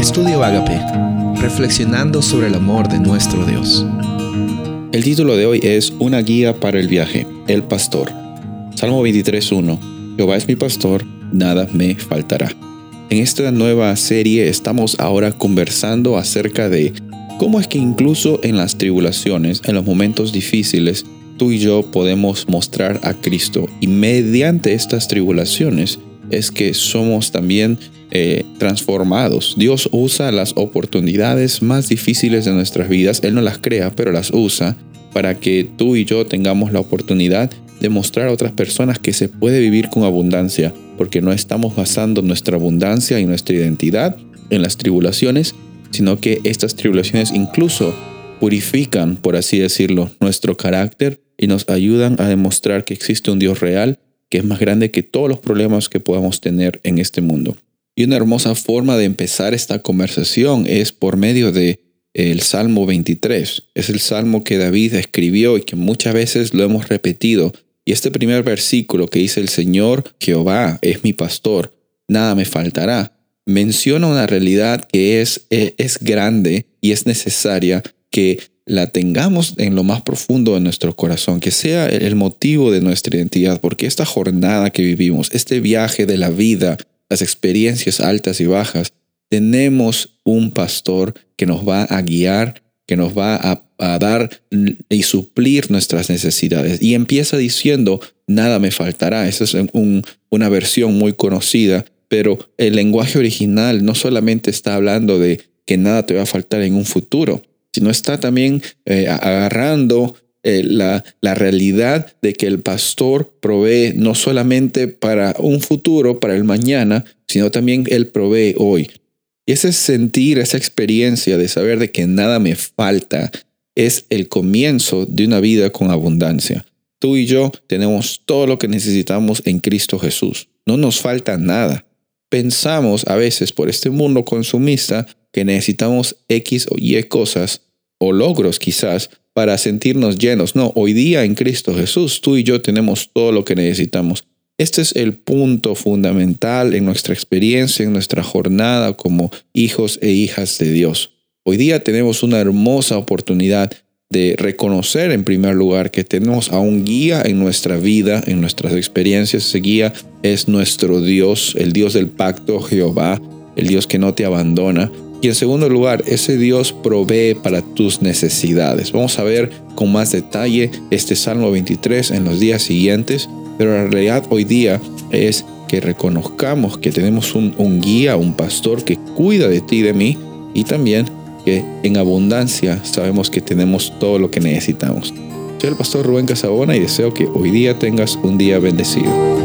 Estudio Agape, reflexionando sobre el amor de nuestro Dios. El título de hoy es Una guía para el viaje, el pastor. Salmo 23.1. Jehová es mi pastor, nada me faltará. En esta nueva serie estamos ahora conversando acerca de cómo es que incluso en las tribulaciones, en los momentos difíciles, tú y yo podemos mostrar a Cristo y mediante estas tribulaciones es que somos también eh, transformados. Dios usa las oportunidades más difíciles de nuestras vidas, Él no las crea, pero las usa para que tú y yo tengamos la oportunidad de mostrar a otras personas que se puede vivir con abundancia, porque no estamos basando nuestra abundancia y nuestra identidad en las tribulaciones, sino que estas tribulaciones incluso purifican, por así decirlo, nuestro carácter y nos ayudan a demostrar que existe un Dios real que es más grande que todos los problemas que podamos tener en este mundo. Y una hermosa forma de empezar esta conversación es por medio de el Salmo 23. Es el salmo que David escribió y que muchas veces lo hemos repetido. Y este primer versículo que dice el Señor Jehová es mi pastor, nada me faltará, menciona una realidad que es, eh, es grande y es necesaria que la tengamos en lo más profundo de nuestro corazón, que sea el motivo de nuestra identidad, porque esta jornada que vivimos, este viaje de la vida, las experiencias altas y bajas, tenemos un pastor que nos va a guiar, que nos va a, dar y suplir nuestras necesidades. Y empieza diciendo, nada me faltará. Esa es una versión muy conocida, pero el lenguaje original no solamente está hablando de que nada te va a faltar en un futuro, sino está también eh, agarrando eh, la, la, realidad de que el pastor provee no solamente para un futuro, para el mañana, sino también él provee hoy. Y ese sentir, esa experiencia de saber de que nada me falta, es el comienzo de una vida con abundancia. Tú y yo tenemos todo lo que necesitamos en Cristo Jesús. No nos falta nada. Pensamos a veces por este mundo consumista que necesitamos X o Y cosas o logros quizás para sentirnos llenos. No, hoy día en Cristo Jesús tú y yo tenemos todo lo que necesitamos. Este es el punto fundamental en nuestra experiencia, en nuestra jornada como hijos e hijas de Dios. Hoy día tenemos una hermosa oportunidad de reconocer en primer lugar que tenemos a un guía en nuestra vida, en nuestras experiencias. Ese guía es nuestro Dios, el Dios del pacto, Jehová, el Dios que no te abandona. Y en segundo lugar, ese Dios provee para tus necesidades. Vamos a ver con más detalle este Salmo 23 en los días siguientes, pero la realidad hoy día es que reconozcamos que tenemos un, guía, un pastor que cuida de ti y de mí, y también que en abundancia sabemos que tenemos todo lo que necesitamos. Soy el pastor Rubén Casabona y deseo que hoy día tengas un día bendecido.